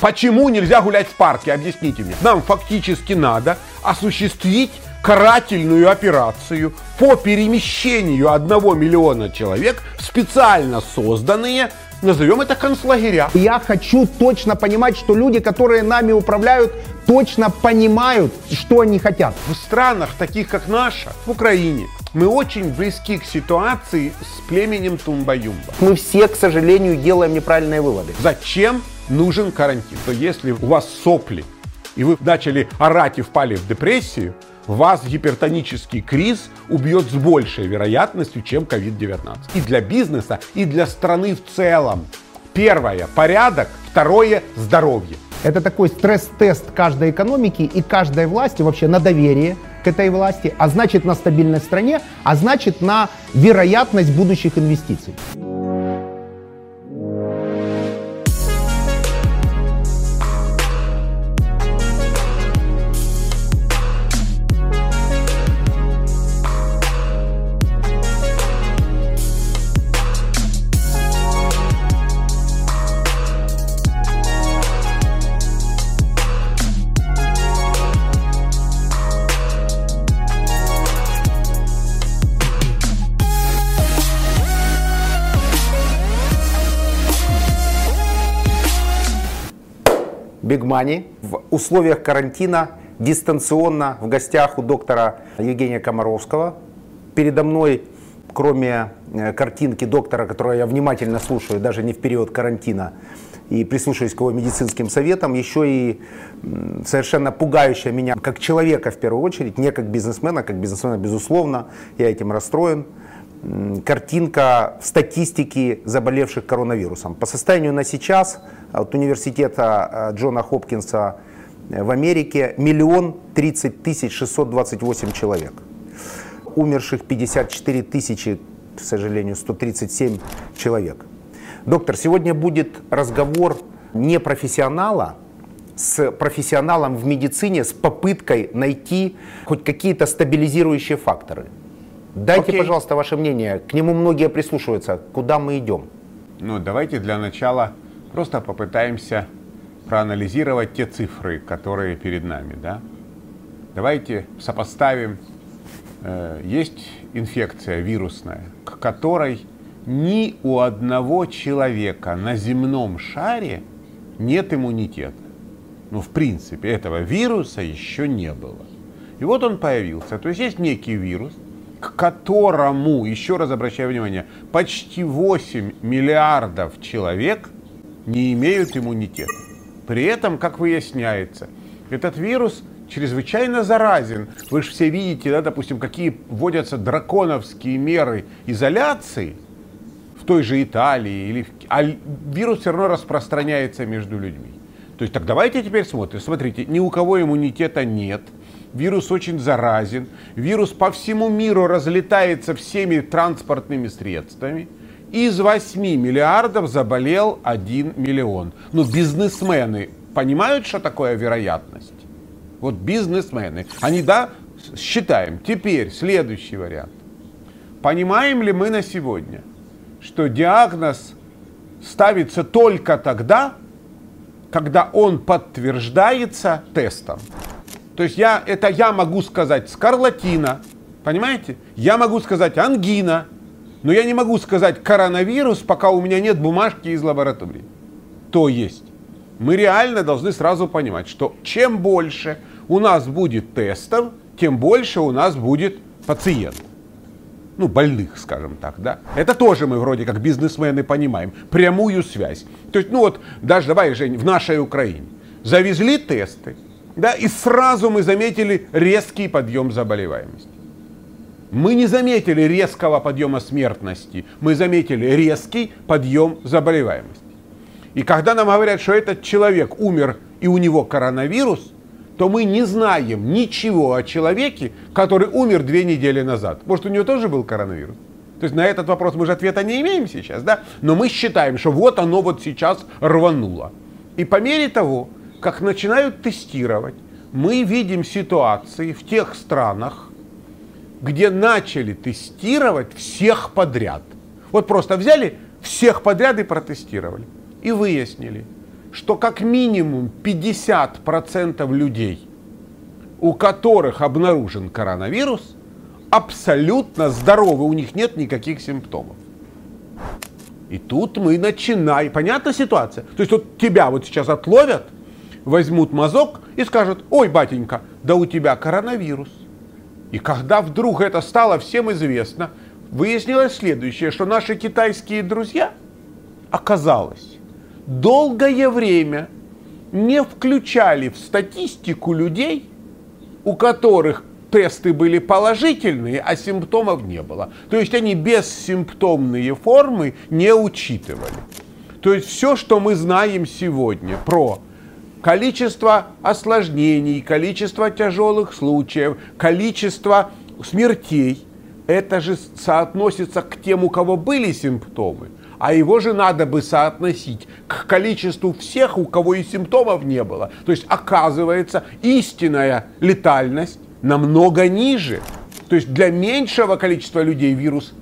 Почему нельзя гулять в парке? Объясните мне. Нам фактически надо осуществить карательную операцию по перемещению одного миллиона человек в специально созданные Назовем это концлагеря. Я хочу точно понимать, что люди, которые нами управляют, точно понимают, что они хотят. В странах, таких как наша, в Украине, мы очень близки к ситуации с племенем Тумба-Юмба. Мы все, к сожалению, делаем неправильные выводы. Зачем нужен карантин? То если у вас сопли, и вы начали орать и впали в депрессию, вас гипертонический криз убьет с большей вероятностью, чем COVID-19. И для бизнеса, и для страны в целом. Первое – порядок, второе – здоровье. Это такой стресс-тест каждой экономики и каждой власти вообще на доверие к этой власти, а значит на стабильность стране, а значит на вероятность будущих инвестиций. Big Money в условиях карантина дистанционно в гостях у доктора Евгения Комаровского. Передо мной, кроме э, картинки доктора, которую я внимательно слушаю, даже не в период карантина, и прислушиваюсь к его медицинским советам, еще и совершенно пугающая меня как человека в первую очередь, не как бизнесмена, как бизнесмена безусловно, я этим расстроен, картинка статистики заболевших коронавирусом. По состоянию на сейчас от университета э, Джона Хопкинса э, в Америке миллион тридцать тысяч шестьсот двадцать восемь человек. Умерших 54 тысячи, к сожалению, 137 человек. Доктор, сегодня будет разговор не профессионала с профессионалом в медицине с попыткой найти хоть какие-то стабилизирующие факторы. Дайте, Окей. пожалуйста, ваше мнение. К нему многие прислушиваются. Куда мы идем? Ну, давайте для начала просто попытаемся проанализировать те цифры, которые перед нами. Да? Давайте сопоставим. Э, есть инфекция вирусная, к которой ни у одного человека на земном шаре нет иммунитета. Ну, в принципе, этого вируса еще не было. И вот он появился. То есть есть некий вирус, к которому, еще раз обращаю внимание, почти 8 миллиардов человек не имеют иммунитета. При этом, как выясняется, этот вирус чрезвычайно заразен. Вы же все видите, да, допустим, какие вводятся драконовские меры изоляции в той же Италии, или в... а вирус все равно распространяется между людьми. То есть так давайте теперь смотрим. Смотрите, ни у кого иммунитета нет – Вирус очень заразен. Вирус по всему миру разлетается всеми транспортными средствами. Из 8 миллиардов заболел 1 миллион. Ну, бизнесмены понимают, что такое вероятность? Вот бизнесмены. Они, да, считаем. Теперь следующий вариант. Понимаем ли мы на сегодня, что диагноз ставится только тогда, когда он подтверждается тестом? То есть я, это я могу сказать скарлатина, понимаете? Я могу сказать ангина, но я не могу сказать коронавирус, пока у меня нет бумажки из лаборатории. То есть мы реально должны сразу понимать, что чем больше у нас будет тестов, тем больше у нас будет пациентов. Ну, больных, скажем так, да. Это тоже мы вроде как бизнесмены понимаем. Прямую связь. То есть, ну вот, даже давай, Жень, в нашей Украине. Завезли тесты, да, и сразу мы заметили резкий подъем заболеваемости. Мы не заметили резкого подъема смертности, мы заметили резкий подъем заболеваемости. И когда нам говорят, что этот человек умер и у него коронавирус, то мы не знаем ничего о человеке, который умер две недели назад. Может, у него тоже был коронавирус? То есть на этот вопрос мы же ответа не имеем сейчас, да? Но мы считаем, что вот оно вот сейчас рвануло. И по мере того, как начинают тестировать, мы видим ситуации в тех странах, где начали тестировать всех подряд. Вот просто взяли всех подряд и протестировали. И выяснили, что как минимум 50% людей, у которых обнаружен коронавирус, абсолютно здоровы, у них нет никаких симптомов. И тут мы начинаем. Понятна ситуация? То есть вот тебя вот сейчас отловят, возьмут мазок и скажут, ой, батенька, да у тебя коронавирус. И когда вдруг это стало всем известно, выяснилось следующее, что наши китайские друзья, оказалось, долгое время не включали в статистику людей, у которых тесты были положительные, а симптомов не было. То есть они бессимптомные формы не учитывали. То есть все, что мы знаем сегодня про количество осложнений, количество тяжелых случаев, количество смертей, это же соотносится к тем, у кого были симптомы. А его же надо бы соотносить к количеству всех, у кого и симптомов не было. То есть оказывается истинная летальность намного ниже. То есть для меньшего количества людей вирус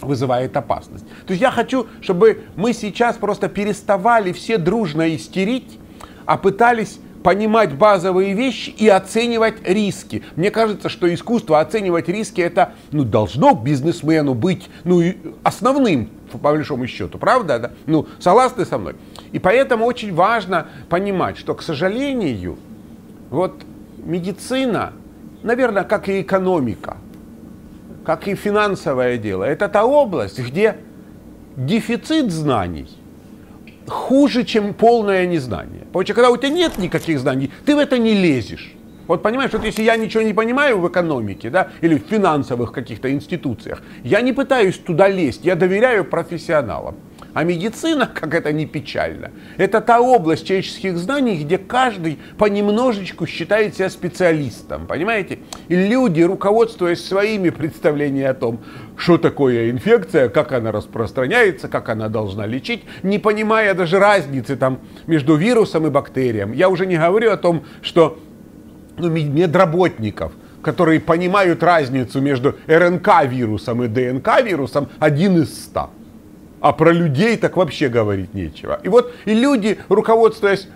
вызывает опасность. То есть я хочу, чтобы мы сейчас просто переставали все дружно истерить, а пытались понимать базовые вещи и оценивать риски. Мне кажется, что искусство оценивать риски это ну, должно бизнесмену быть ну, основным, по большому счету, правда? Да? Ну, согласны со мной? И поэтому очень важно понимать, что, к сожалению, вот медицина наверное, как и экономика, как и финансовое дело. Это та область, где дефицит знаний хуже, чем полное незнание. Потому что когда у тебя нет никаких знаний, ты в это не лезешь. Вот понимаешь, вот если я ничего не понимаю в экономике, да, или в финансовых каких-то институциях, я не пытаюсь туда лезть, я доверяю профессионалам. А медицина, как это не печально, это та область человеческих знаний, где каждый понемножечку считает себя специалистом, понимаете? И люди, руководствуясь своими представлениями о том, что такое инфекция, как она распространяется, как она должна лечить, не понимая даже разницы там между вирусом и бактерием. Я уже не говорю о том, что ну, медработников, которые понимают разницу между РНК-вирусом и ДНК-вирусом, один из ста а про людей так вообще говорить нечего. И вот и люди, руководствуясь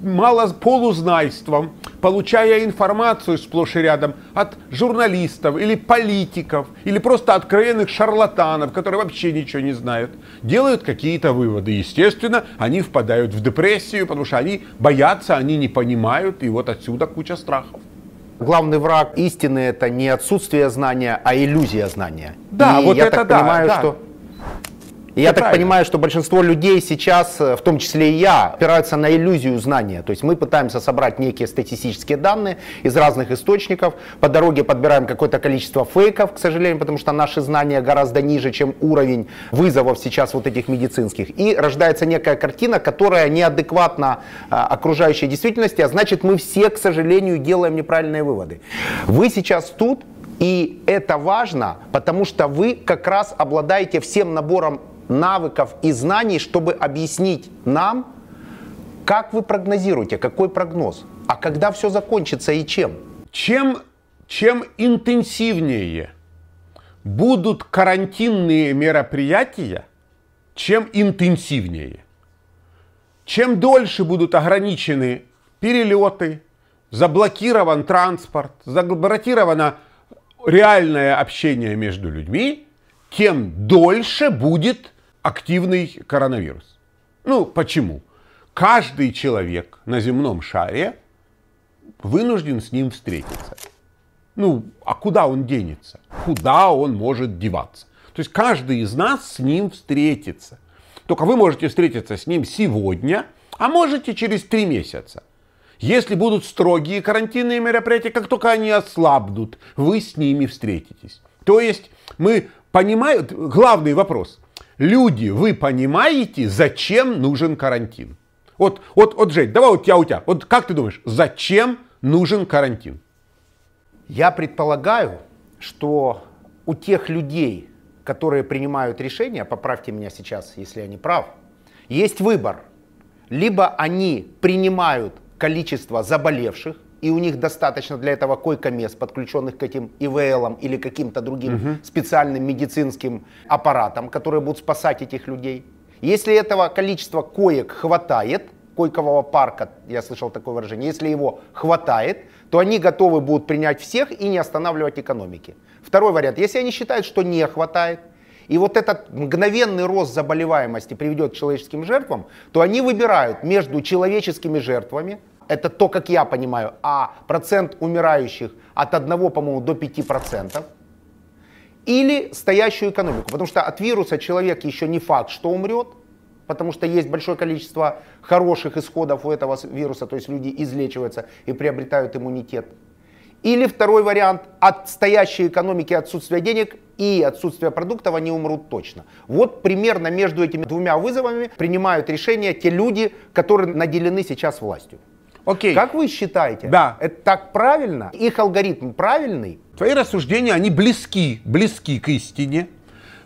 мало полузнайством, получая информацию сплошь и рядом от журналистов или политиков, или просто откровенных шарлатанов, которые вообще ничего не знают, делают какие-то выводы. Естественно, они впадают в депрессию, потому что они боятся, они не понимают, и вот отсюда куча страхов. Главный враг истины это не отсутствие знания, а иллюзия знания. Да, и вот я это так да, понимаю, да. что и я так понимаю, что большинство людей сейчас, э, в том числе и я, опираются на иллюзию знания. То есть мы пытаемся собрать некие статистические данные из разных источников. По дороге подбираем какое-то количество фейков, к сожалению, потому что наши знания гораздо ниже, чем уровень вызовов сейчас вот этих медицинских. И рождается некая картина, которая неадекватна а, окружающей действительности, а значит мы все, к сожалению, делаем неправильные выводы. Вы сейчас тут, и это важно, потому что вы как раз обладаете всем набором навыков и знаний, чтобы объяснить нам, как вы прогнозируете, какой прогноз, а когда все закончится и чем. Чем, чем интенсивнее будут карантинные мероприятия, чем интенсивнее. Чем дольше будут ограничены перелеты, заблокирован транспорт, заблокировано реальное общение между людьми, тем дольше будет активный коронавирус. Ну, почему? Каждый человек на земном шаре вынужден с ним встретиться. Ну, а куда он денется? Куда он может деваться? То есть каждый из нас с ним встретится. Только вы можете встретиться с ним сегодня, а можете через три месяца. Если будут строгие карантинные мероприятия, как только они ослабнут, вы с ними встретитесь. То есть мы понимаем, главный вопрос, Люди, вы понимаете, зачем нужен карантин? Вот, вот, вот, Жень, давай вот я у тебя. Вот как ты думаешь, зачем нужен карантин? Я предполагаю, что у тех людей, которые принимают решения, поправьте меня сейчас, если я не прав, есть выбор. Либо они принимают количество заболевших, и у них достаточно для этого койко-мест, подключенных к этим ИВЛам или каким-то другим угу. специальным медицинским аппаратам, которые будут спасать этих людей. Если этого количества коек хватает, койкового парка, я слышал такое выражение, если его хватает, то они готовы будут принять всех и не останавливать экономики. Второй вариант, если они считают, что не хватает, и вот этот мгновенный рост заболеваемости приведет к человеческим жертвам, то они выбирают между человеческими жертвами, это то, как я понимаю, а процент умирающих от 1, по-моему, до 5%, или стоящую экономику. Потому что от вируса человек еще не факт, что умрет, потому что есть большое количество хороших исходов у этого вируса, то есть люди излечиваются и приобретают иммунитет. Или второй вариант, от стоящей экономики отсутствия денег и отсутствия продуктов они умрут точно. Вот примерно между этими двумя вызовами принимают решения те люди, которые наделены сейчас властью. Окей. Как вы считаете? Да. Это так правильно? Их алгоритм правильный? Твои рассуждения, они близки, близки к истине.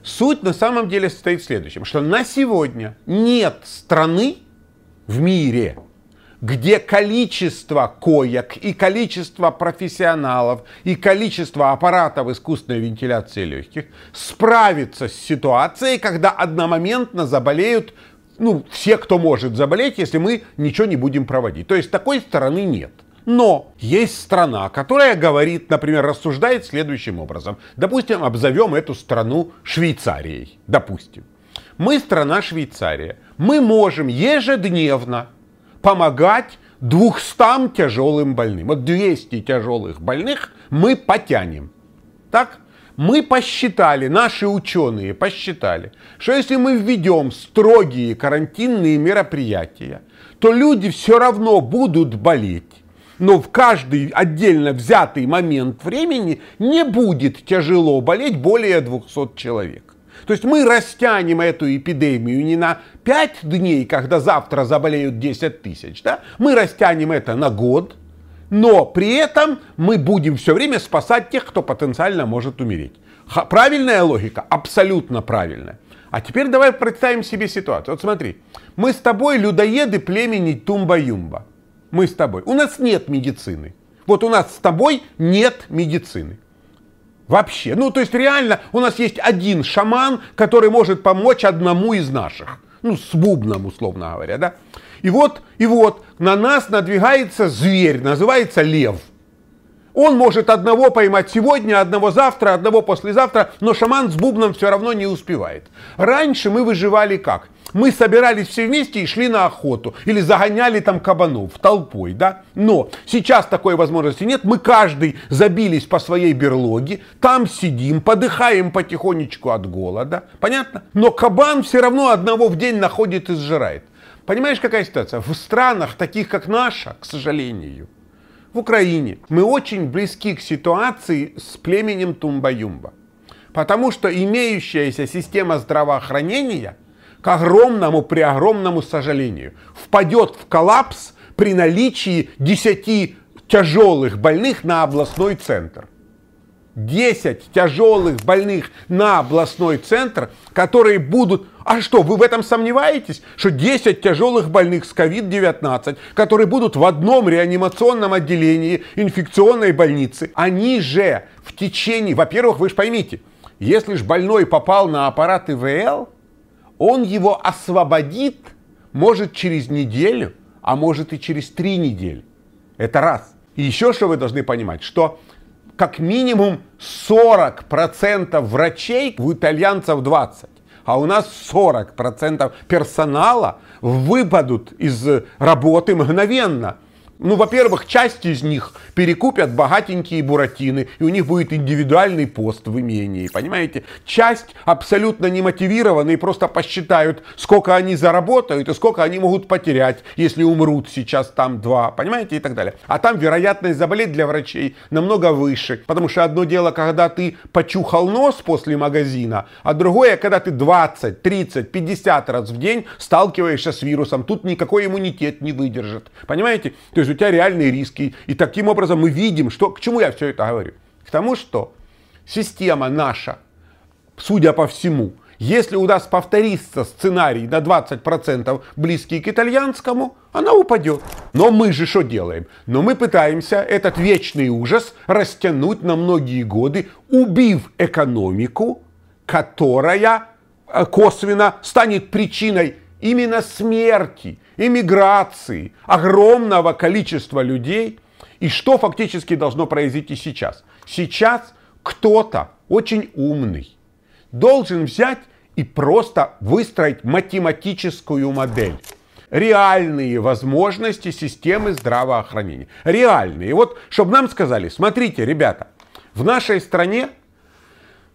Суть на самом деле состоит в следующем, что на сегодня нет страны в мире, где количество коек и количество профессионалов и количество аппаратов искусственной вентиляции легких справится с ситуацией, когда одномоментно заболеют ну, все, кто может заболеть, если мы ничего не будем проводить. То есть такой стороны нет. Но есть страна, которая говорит, например, рассуждает следующим образом. Допустим, обзовем эту страну Швейцарией. Допустим. Мы страна Швейцария. Мы можем ежедневно помогать 200 тяжелым больным. Вот 200 тяжелых больных мы потянем. Так? Мы посчитали, наши ученые посчитали, что если мы введем строгие карантинные мероприятия, то люди все равно будут болеть. Но в каждый отдельно взятый момент времени не будет тяжело болеть более 200 человек. То есть мы растянем эту эпидемию не на 5 дней, когда завтра заболеют 10 тысяч, да? мы растянем это на год, но при этом мы будем все время спасать тех, кто потенциально может умереть. Правильная логика? Абсолютно правильная. А теперь давай представим себе ситуацию. Вот смотри, мы с тобой людоеды племени Тумба-Юмба. Мы с тобой. У нас нет медицины. Вот у нас с тобой нет медицины. Вообще. Ну, то есть реально у нас есть один шаман, который может помочь одному из наших. Ну, с бубном, условно говоря, да. И вот, и вот на нас надвигается зверь, называется лев. Он может одного поймать сегодня, одного завтра, одного послезавтра, но шаман с бубном все равно не успевает. Раньше мы выживали как? Мы собирались все вместе и шли на охоту. Или загоняли там кабанов толпой, да? Но сейчас такой возможности нет. Мы каждый забились по своей берлоге, там сидим, подыхаем потихонечку от голода. Понятно? Но кабан все равно одного в день находит и сжирает. Понимаешь, какая ситуация? В странах, таких как наша, к сожалению, в Украине, мы очень близки к ситуации с племенем Тумба-Юмба. Потому что имеющаяся система здравоохранения, к огромному, при огромному сожалению, впадет в коллапс при наличии 10 тяжелых больных на областной центр. 10 тяжелых больных на областной центр, которые будут а что, вы в этом сомневаетесь, что 10 тяжелых больных с COVID-19, которые будут в одном реанимационном отделении инфекционной больницы, они же в течение, во-первых, вы же поймите, если же больной попал на аппарат ИВЛ, он его освободит, может, через неделю, а может и через три недели. Это раз. И еще что вы должны понимать, что как минимум 40% врачей, у итальянцев 20 а у нас 40% персонала выпадут из работы мгновенно. Ну, во-первых, часть из них перекупят богатенькие буратины, и у них будет индивидуальный пост в имении, понимаете? Часть абсолютно немотивированные просто посчитают, сколько они заработают и сколько они могут потерять, если умрут сейчас там два, понимаете, и так далее. А там вероятность заболеть для врачей намного выше, потому что одно дело, когда ты почухал нос после магазина, а другое, когда ты 20, 30, 50 раз в день сталкиваешься с вирусом, тут никакой иммунитет не выдержит, понимаете? То есть есть у тебя реальные риски. И таким образом мы видим, что, к чему я все это говорю? К тому, что система наша, судя по всему, если у нас повторится сценарий на 20% близкий к итальянскому, она упадет. Но мы же что делаем? Но мы пытаемся этот вечный ужас растянуть на многие годы, убив экономику, которая э, косвенно станет причиной именно смерти, эмиграции огромного количества людей. И что фактически должно произойти сейчас? Сейчас кто-то очень умный должен взять и просто выстроить математическую модель. Реальные возможности системы здравоохранения. Реальные. И вот, чтобы нам сказали, смотрите, ребята, в нашей стране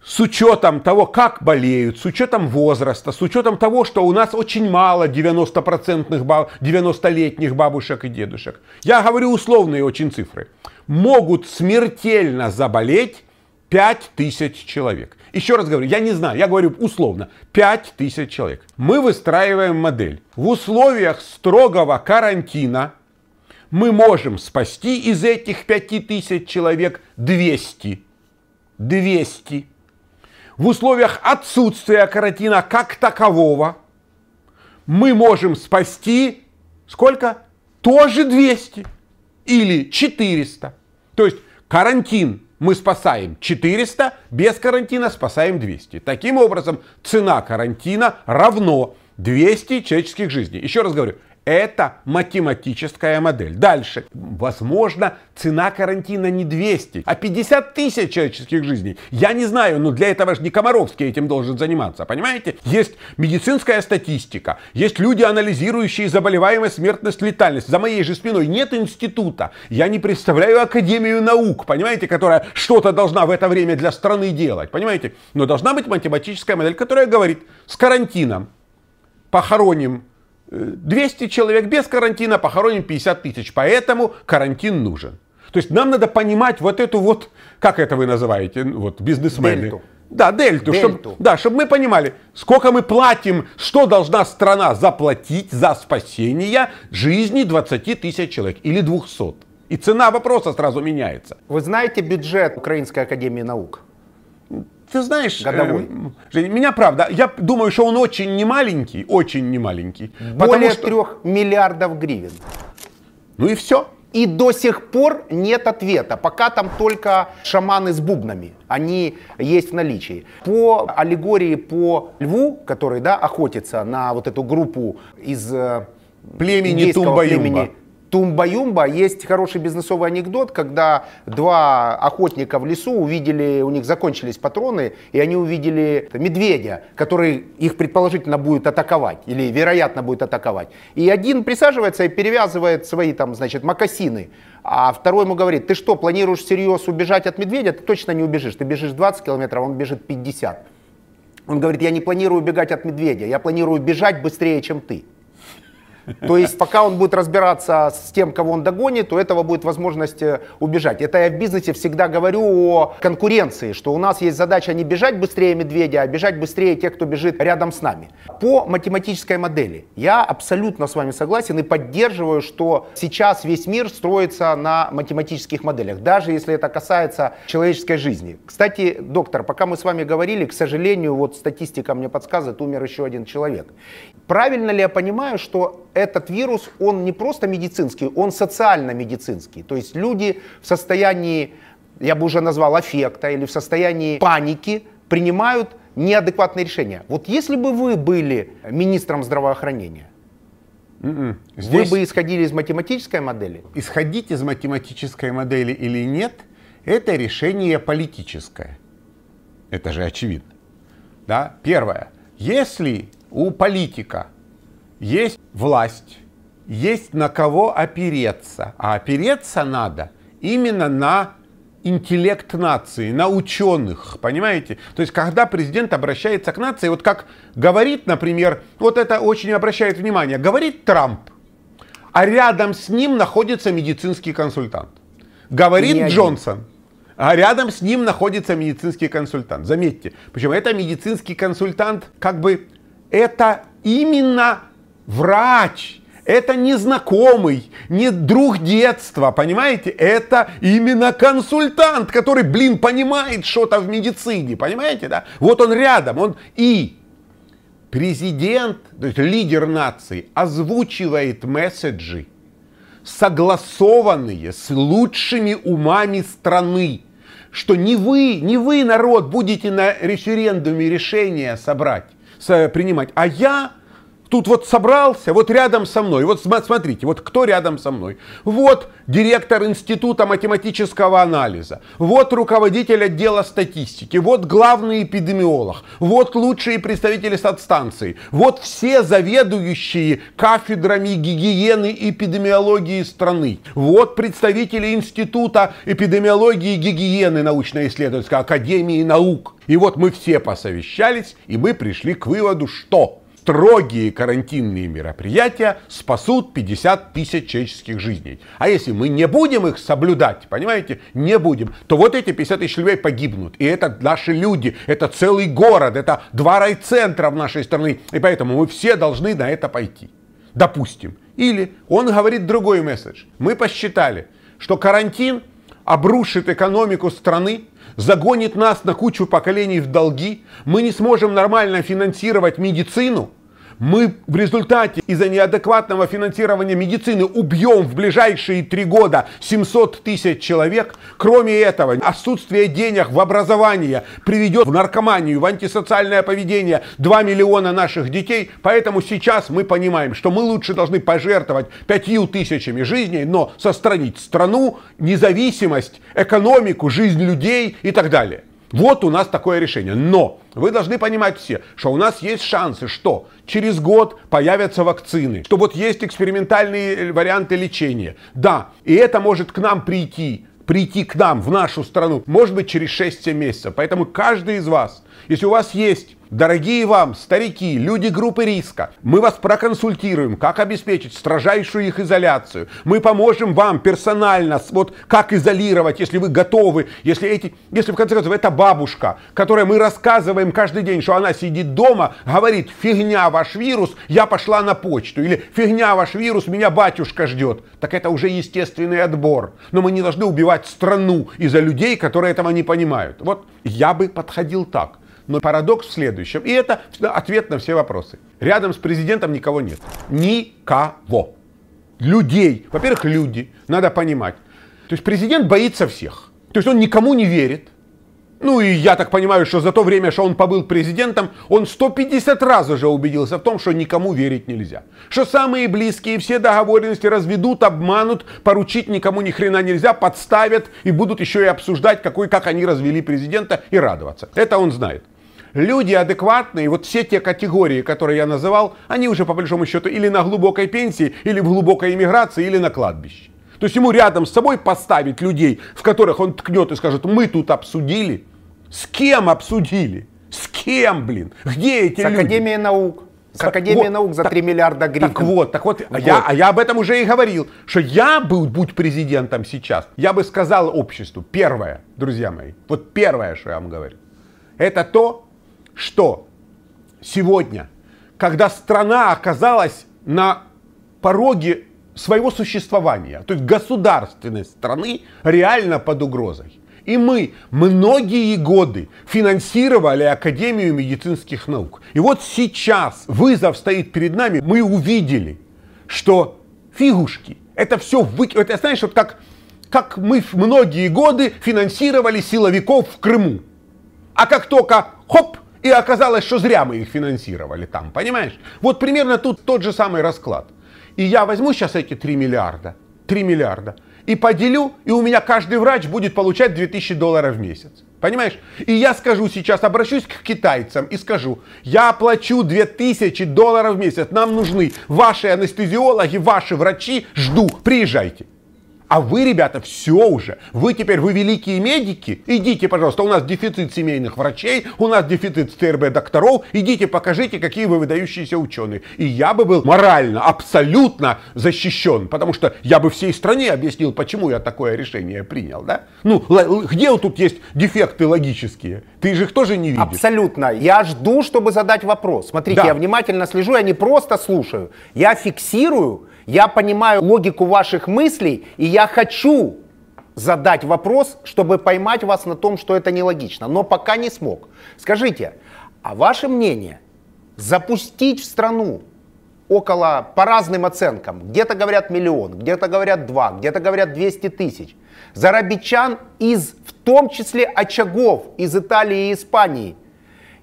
с учетом того, как болеют, с учетом возраста, с учетом того, что у нас очень мало 90%-летних баб, 90 бабушек и дедушек. Я говорю условные очень цифры. Могут смертельно заболеть 5000 человек. Еще раз говорю, я не знаю, я говорю условно, 5000 человек. Мы выстраиваем модель. В условиях строгого карантина мы можем спасти из этих 5000 человек 200. 200 в условиях отсутствия каротина как такового мы можем спасти сколько? Тоже 200 или 400. То есть карантин мы спасаем 400, без карантина спасаем 200. Таким образом, цена карантина равно 200 человеческих жизней. Еще раз говорю, это математическая модель. Дальше. Возможно, цена карантина не 200, а 50 тысяч человеческих жизней. Я не знаю, но для этого же не Комаровский этим должен заниматься. Понимаете? Есть медицинская статистика, есть люди, анализирующие заболеваемость, смертность, летальность. За моей же спиной нет института. Я не представляю Академию наук, понимаете, которая что-то должна в это время для страны делать. Понимаете? Но должна быть математическая модель, которая говорит, с карантином похороним 200 человек без карантина, похороним 50 тысяч. Поэтому карантин нужен. То есть нам надо понимать вот эту вот, как это вы называете, вот бизнесмены. Дельту. Да, дельту. дельту. Чтоб, да, чтобы мы понимали, сколько мы платим, что должна страна заплатить за спасение жизни 20 тысяч человек или 200. И цена вопроса сразу меняется. Вы знаете бюджет Украинской Академии Наук? Ты знаешь, Годовой. Э, меня правда, я думаю, что он очень немаленький, очень немаленький. Более что... трех миллиардов гривен. Ну и все. И до сих пор нет ответа. Пока там только шаманы с бубнами. Они есть в наличии. По аллегории по льву, который да, охотится на вот эту группу из э, племени Тумба-Юмба. Тумба-юмба. Есть хороший бизнесовый анекдот, когда два охотника в лесу увидели, у них закончились патроны, и они увидели медведя, который их предположительно будет атаковать, или вероятно будет атаковать. И один присаживается и перевязывает свои там, значит, макасины. А второй ему говорит, ты что, планируешь серьезно убежать от медведя? Ты точно не убежишь. Ты бежишь 20 километров, он бежит 50. Он говорит, я не планирую убегать от медведя, я планирую бежать быстрее, чем ты. То есть пока он будет разбираться с тем, кого он догонит, у этого будет возможность э, убежать. Это я в бизнесе всегда говорю о конкуренции, что у нас есть задача не бежать быстрее медведя, а бежать быстрее тех, кто бежит рядом с нами. По математической модели я абсолютно с вами согласен и поддерживаю, что сейчас весь мир строится на математических моделях, даже если это касается человеческой жизни. Кстати, доктор, пока мы с вами говорили, к сожалению, вот статистика мне подсказывает, умер еще один человек. Правильно ли я понимаю, что этот вирус, он не просто медицинский, он социально-медицинский. То есть люди в состоянии, я бы уже назвал, аффекта или в состоянии паники принимают неадекватные решения. Вот если бы вы были министром здравоохранения, м-м. Здесь... Вы бы исходили из математической модели? Исходить из математической модели или нет, это решение политическое. Это же очевидно. Да? Первое. Если у политика есть власть, есть на кого опереться. А опереться надо именно на интеллект нации, на ученых, понимаете? То есть, когда президент обращается к нации, вот как говорит, например, вот это очень обращает внимание, говорит Трамп, а рядом с ним находится медицинский консультант. Говорит Джонсон, а рядом с ним находится медицинский консультант. Заметьте, причем это медицинский консультант, как бы, это именно врач. Это не знакомый, не друг детства, понимаете? Это именно консультант, который, блин, понимает что-то в медицине, понимаете, да? Вот он рядом, он и президент, то есть лидер нации, озвучивает месседжи, согласованные с лучшими умами страны, что не вы, не вы, народ, будете на референдуме решения собрать, принимать, а я Тут вот собрался, вот рядом со мной. Вот смотрите, вот кто рядом со мной. Вот директор Института математического анализа. Вот руководитель отдела статистики. Вот главный эпидемиолог. Вот лучшие представители статстанции. Вот все заведующие кафедрами гигиены и эпидемиологии страны. Вот представители Института эпидемиологии и гигиены научно-исследовательской академии наук. И вот мы все посовещались, и мы пришли к выводу, что строгие карантинные мероприятия спасут 50 тысяч человеческих жизней. А если мы не будем их соблюдать, понимаете, не будем, то вот эти 50 тысяч людей погибнут. И это наши люди, это целый город, это два райцентра в нашей стране. И поэтому мы все должны на это пойти. Допустим. Или он говорит другой месседж. Мы посчитали, что карантин обрушит экономику страны, загонит нас на кучу поколений в долги, мы не сможем нормально финансировать медицину, мы в результате из-за неадекватного финансирования медицины убьем в ближайшие три года 700 тысяч человек. Кроме этого, отсутствие денег в образование приведет в наркоманию, в антисоциальное поведение 2 миллиона наших детей. Поэтому сейчас мы понимаем, что мы лучше должны пожертвовать 5 тысячами жизней, но сохранить страну, независимость, экономику, жизнь людей и так далее. Вот у нас такое решение. Но вы должны понимать все, что у нас есть шансы, что через год появятся вакцины, что вот есть экспериментальные варианты лечения. Да, и это может к нам прийти прийти к нам, в нашу страну, может быть, через 6-7 месяцев. Поэтому каждый из вас, если у вас есть Дорогие вам, старики, люди группы риска, мы вас проконсультируем, как обеспечить строжайшую их изоляцию. Мы поможем вам персонально, вот как изолировать, если вы готовы, если эти, если в конце концов это бабушка, которой мы рассказываем каждый день, что она сидит дома, говорит, фигня ваш вирус, я пошла на почту, или фигня ваш вирус, меня батюшка ждет. Так это уже естественный отбор. Но мы не должны убивать страну из-за людей, которые этого не понимают. Вот я бы подходил так. Но парадокс в следующем. И это ответ на все вопросы. Рядом с президентом никого нет. Никого. Людей. Во-первых, люди. Надо понимать. То есть президент боится всех. То есть он никому не верит. Ну и я так понимаю, что за то время, что он побыл президентом, он 150 раз уже убедился в том, что никому верить нельзя. Что самые близкие все договоренности разведут, обманут, поручить никому ни хрена нельзя, подставят и будут еще и обсуждать, какой, как они развели президента и радоваться. Это он знает люди адекватные, вот все те категории, которые я называл, они уже по большому счету или на глубокой пенсии, или в глубокой иммиграции, или на кладбище. То есть ему рядом с собой поставить людей, в которых он ткнет и скажет, мы тут обсудили. С кем обсудили? С кем, блин? Где эти с люди? С Академией наук. С Академией вот, наук за так, 3 миллиарда гривен. Так вот, так вот, вот. Я, а я об этом уже и говорил, что я был, будь президентом сейчас, я бы сказал обществу, первое, друзья мои, вот первое, что я вам говорю, это то, что сегодня, когда страна оказалась на пороге своего существования, то есть государственность страны реально под угрозой. И мы многие годы финансировали Академию медицинских наук. И вот сейчас вызов стоит перед нами. Мы увидели, что фигушки, это все вы... Это знаешь, вот как, как мы многие годы финансировали силовиков в Крыму. А как только, хоп, и оказалось, что зря мы их финансировали там, понимаешь? Вот примерно тут тот же самый расклад. И я возьму сейчас эти 3 миллиарда, 3 миллиарда, и поделю, и у меня каждый врач будет получать 2000 долларов в месяц. Понимаешь? И я скажу сейчас, обращусь к китайцам и скажу, я оплачу 2000 долларов в месяц, нам нужны ваши анестезиологи, ваши врачи, жду, приезжайте. А вы, ребята, все уже. Вы теперь, вы великие медики. Идите, пожалуйста, у нас дефицит семейных врачей, у нас дефицит СТРБ докторов. Идите, покажите, какие вы выдающиеся ученые. И я бы был морально абсолютно защищен, потому что я бы всей стране объяснил, почему я такое решение принял, да? Ну, где вот тут есть дефекты логические? Ты же их тоже не видишь. Абсолютно. Я жду, чтобы задать вопрос. Смотрите, да. я внимательно слежу, я не просто слушаю. Я фиксирую я понимаю логику ваших мыслей, и я хочу задать вопрос, чтобы поймать вас на том, что это нелогично, но пока не смог. Скажите, а ваше мнение, запустить в страну около, по разным оценкам, где-то говорят миллион, где-то говорят два, где-то говорят 200 тысяч, зарабичан из, в том числе очагов из Италии и Испании,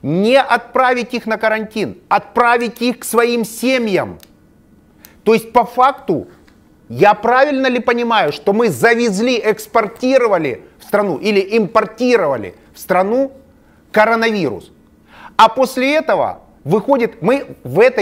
не отправить их на карантин, отправить их к своим семьям. То есть по факту, я правильно ли понимаю, что мы завезли, экспортировали в страну или импортировали в страну коронавирус? А после этого выходит, мы в этой